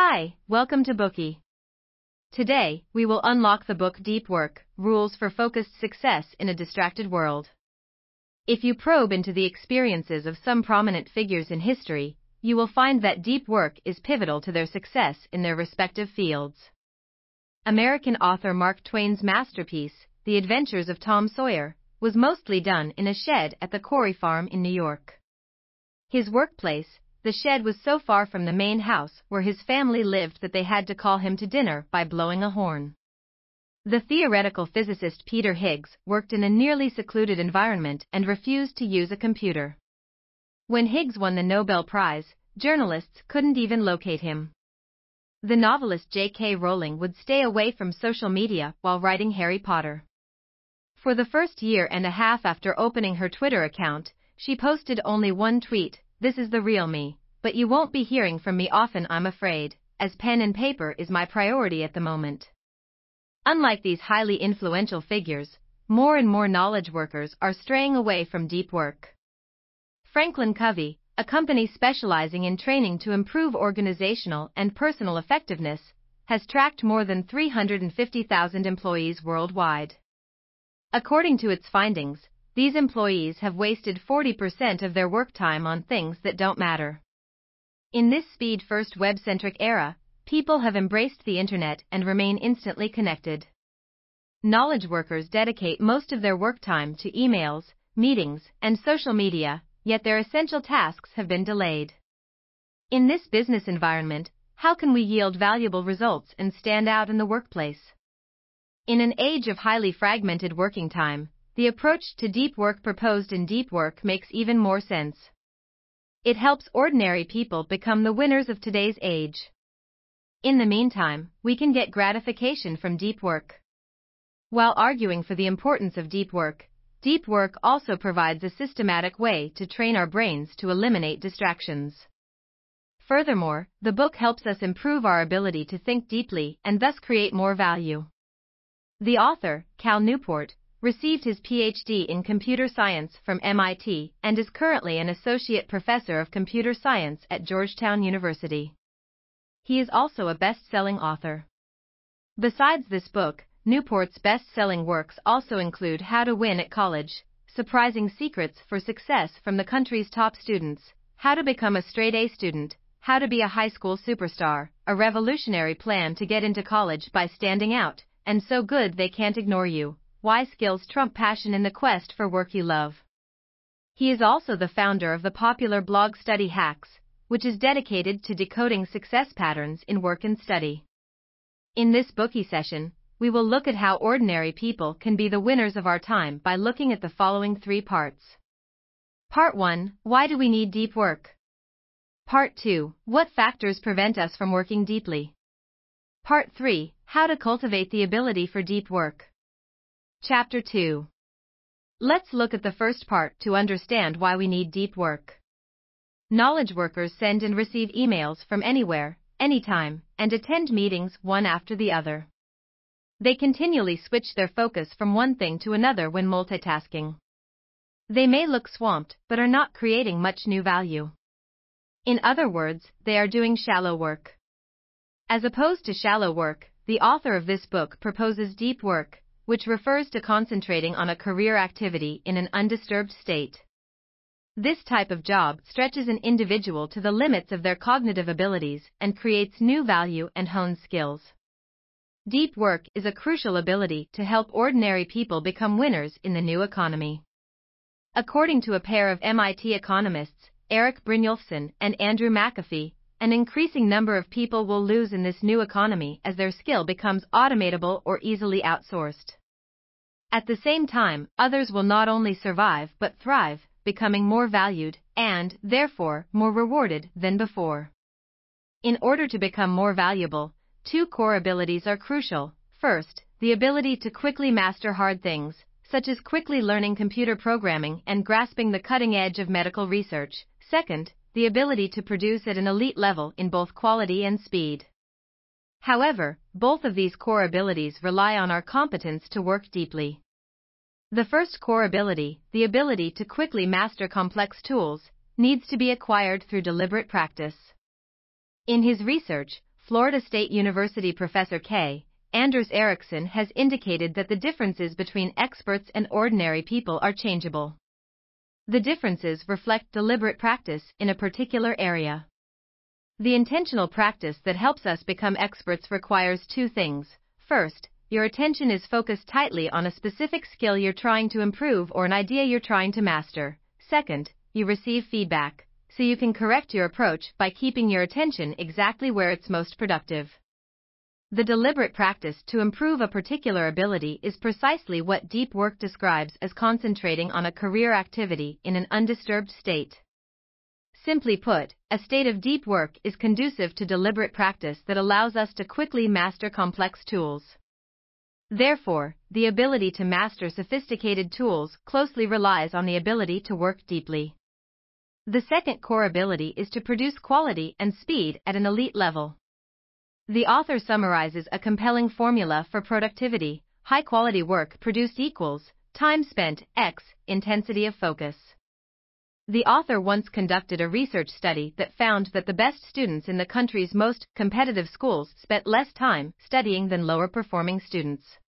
Hi, welcome to Bookey. Today, we will unlock the book Deep Work Rules for Focused Success in a Distracted World. If you probe into the experiences of some prominent figures in history, you will find that deep work is pivotal to their success in their respective fields. American author Mark Twain's masterpiece, The Adventures of Tom Sawyer, was mostly done in a shed at the Quarry Farm in New York. His workplace, the shed was so far from the main house where his family lived that they had to call him to dinner by blowing a horn. The theoretical physicist Peter Higgs worked in a nearly secluded environment and refused to use a computer. When Higgs won the Nobel Prize, journalists couldn't even locate him. The novelist J.K. Rowling would stay away from social media while writing Harry Potter. For the first year and a half after opening her Twitter account, she posted only one tweet This is the real me, but you won't be hearing from me often, I'm afraid, as pen and paper is my priority at the moment. Unlike these highly influential figures, more and more knowledge workers are straying away from deep work. Franklin Covey, a company specializing in training to improve organizational and personal effectiveness, has tracked more than 350,000 employees worldwide. According to its findings, these employees have wasted 40% of their work time on things that don't matter. In this speed first web centric era, people have embraced the internet and remain instantly connected. Knowledge workers dedicate most of their work time to emails, meetings, and social media, yet their essential tasks have been delayed. In this business environment, how can we yield valuable results and stand out in the workplace? In an age of highly fragmented working time, the approach to deep work proposed in Deep Work makes even more sense. It helps ordinary people become the winners of today's age. In the meantime, we can get gratification from deep work. While arguing for the importance of deep work, deep work also provides a systematic way to train our brains to eliminate distractions. Furthermore, the book helps us improve our ability to think deeply and thus create more value. The author, Cal Newport, received his PhD in computer science from MIT and is currently an associate professor of computer science at Georgetown University. He is also a best-selling author. Besides this book, Newport's best-selling works also include How to Win at College, Surprising Secrets for Success from the Country's Top Students, How to Become a Straight A Student, How to Be a High School Superstar, A Revolutionary Plan to Get into College by Standing Out, and So Good They Can't Ignore You, Why Skills Trump Passion in the Quest for Work You Love. He is also the founder of the popular blog Study Hacks, which is dedicated to decoding success patterns in work and study. In this Bookey session, we will look at how ordinary people can be the winners of our time by looking at the following three parts. Part 1 Why do we need deep work? Part 2 What factors prevent us from working deeply? Part 3 How to cultivate the ability for deep work. Chapter 2 Let's look at the first part to understand why we need deep work. Knowledge workers send and receive emails from anywhere, anytime, and attend meetings one after the other. They continually switch their focus from one thing to another when multitasking. They may look swamped, but are not creating much new value. In other words, they are doing shallow work. As opposed to shallow work, the author of this book proposes deep work, which refers to concentrating on a career activity in an undisturbed state. This type of job stretches an individual to the limits of their cognitive abilities and creates new value and hones skills. Deep work is a crucial ability to help ordinary people become winners in the new economy. According to a pair of MIT economists, Eric Brynjolfsson and Andrew McAfee, an increasing number of people will lose in this new economy as their skill becomes automatable or easily outsourced. At the same time, others will not only survive but thrive, becoming more valued and, therefore, more rewarded than before. In order to become more valuable, two core abilities are crucial. First, the ability to quickly master hard things, such as quickly learning computer programming and grasping the cutting edge of medical research. Second, the ability to produce at an elite level in both quality and speed. However, both of these core abilities rely on our competence to work deeply. The first core ability, the ability to quickly master complex tools, needs to be acquired through deliberate practice. In his research, Florida State University professor K. Anders Ericsson has indicated that the differences between experts and ordinary people are changeable. The differences reflect deliberate practice in a particular area. The intentional practice that helps us become experts requires two things. First, your attention is focused tightly on a specific skill you're trying to improve or an idea you're trying to master. Second, you receive feedback, so you can correct your approach by keeping your attention exactly where it's most productive. The deliberate practice to improve a particular ability is precisely what deep work describes as concentrating on a career activity in an undisturbed state. Simply put, a state of deep work is conducive to deliberate practice that allows us to quickly master complex tools. Therefore, the ability to master sophisticated tools closely relies on the ability to work deeply. The second core ability is to produce quality and speed at an elite level. The author summarizes a compelling formula for productivity high quality work produced equals time spent x intensity of focus. The author once conducted a research study that found that the best students in the country's most competitive schools spent less time studying than lower performing students.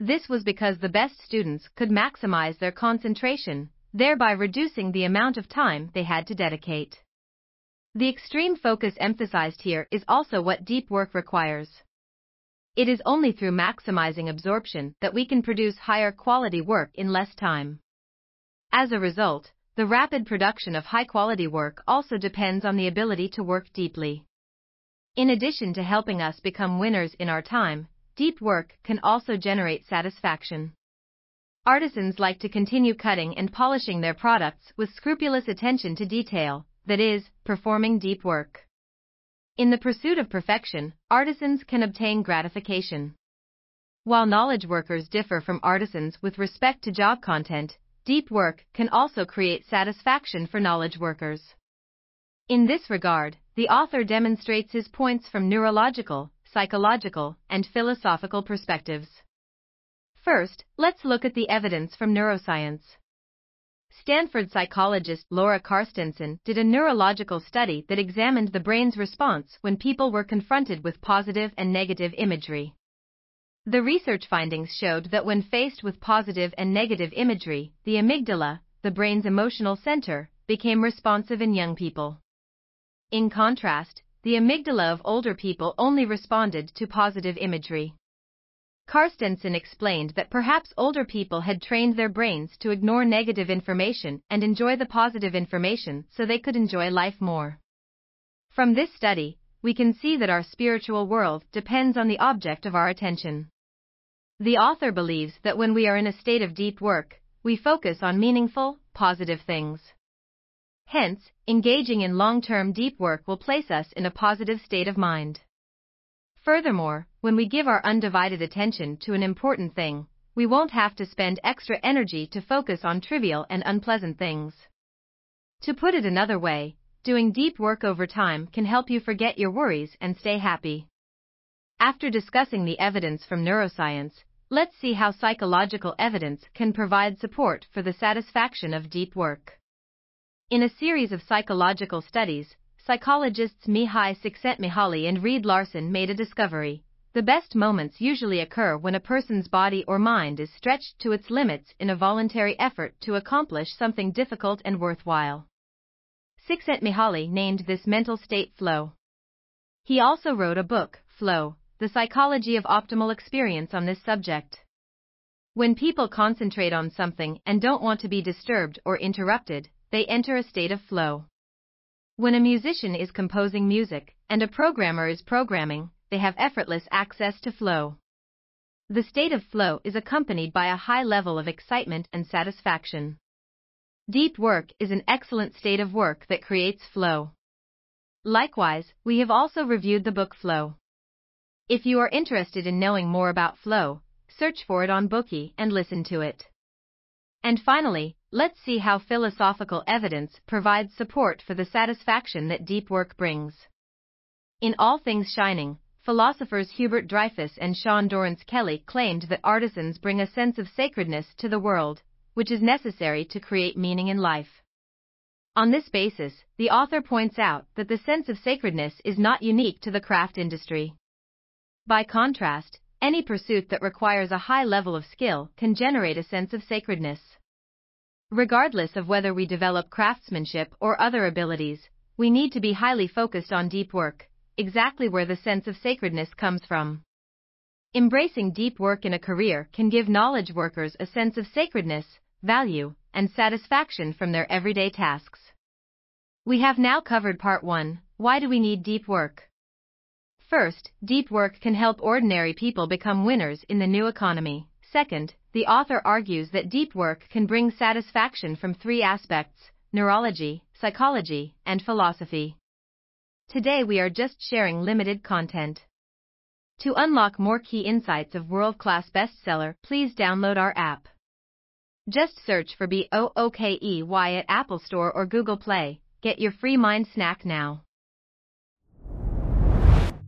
This was because the best students could maximize their concentration, thereby reducing the amount of time they had to dedicate. The extreme focus emphasized here is also what deep work requires. It is only through maximizing absorption that we can produce higher quality work in less time. As a result, the rapid production of high quality work also depends on the ability to work deeply. In addition to helping us become winners in our time, deep work can also generate satisfaction. Artisans like to continue cutting and polishing their products with scrupulous attention to detail, that is, performing deep work. In the pursuit of perfection, artisans can obtain gratification. While knowledge workers differ from artisans with respect to job content, deep work can also create satisfaction for knowledge workers. In this regard, the author demonstrates his points from neurological, psychological, and philosophical perspectives. First, let's look at the evidence from neuroscience. Stanford psychologist Laura Carstensen did a neurological study that examined the brain's response when people were confronted with positive and negative imagery. The research findings showed that when faced with positive and negative imagery, the amygdala, the brain's emotional center, became responsive in young people. In contrast, the amygdala of older people only responded to positive imagery. Carstensen explained that perhaps older people had trained their brains to ignore negative information and enjoy the positive information so they could enjoy life more. From this study, we can see that our spiritual world depends on the object of our attention. The author believes that when we are in a state of deep work, we focus on meaningful, positive things. Hence, engaging in long term deep work will place us in a positive state of mind. Furthermore, when we give our undivided attention to an important thing, we won't have to spend extra energy to focus on trivial and unpleasant things. To put it another way, doing deep work over time can help you forget your worries and stay happy. After discussing the evidence from neuroscience, let's see how psychological evidence can provide support for the satisfaction of deep work. In a series of psychological studies, psychologists Mihaly Csikszentmihalyi and Reed Larson made a discovery. The best moments usually occur when a person's body or mind is stretched to its limits in a voluntary effort to accomplish something difficult and worthwhile. Csikszentmihalyi named this mental state flow. He also wrote a book, Flow, the psychology of optimal experience on this subject. When people concentrate on something and don't want to be disturbed or interrupted, they enter a state of flow. When a musician is composing music and a programmer is programming, they have effortless access to flow. The state of flow is accompanied by a high level of excitement and satisfaction. Deep work is an excellent state of work that creates flow. Likewise, we have also reviewed the book Flow. If you are interested in knowing more about flow, search for it on Bookey and listen to it. And finally, let's see how philosophical evidence provides support for the satisfaction that deep work brings. In All Things Shining, philosophers Hubert Dreyfus and Sean Dorrance Kelly claimed that artisans bring a sense of sacredness to the world, which is necessary to create meaning in life. On this basis, the author points out that the sense of sacredness is not unique to the craft industry. By contrast, any pursuit that requires a high level of skill can generate a sense of sacredness. Regardless of whether we develop craftsmanship or other abilities, we need to be highly focused on deep work, exactly where the sense of sacredness comes from. Embracing deep work in a career can give knowledge workers a sense of sacredness, value, and satisfaction from their everyday tasks. We have now covered part 1 Why do we need deep work? First, deep work can help ordinary people become winners in the new economy. Second, the author argues that deep work can bring satisfaction from three aspects neurology, psychology, and philosophy. Today we are just sharing limited content. To unlock more key insights of world class bestseller, please download our app. Just search for B O O K E Y at Apple Store or Google Play. Get your free mind snack now.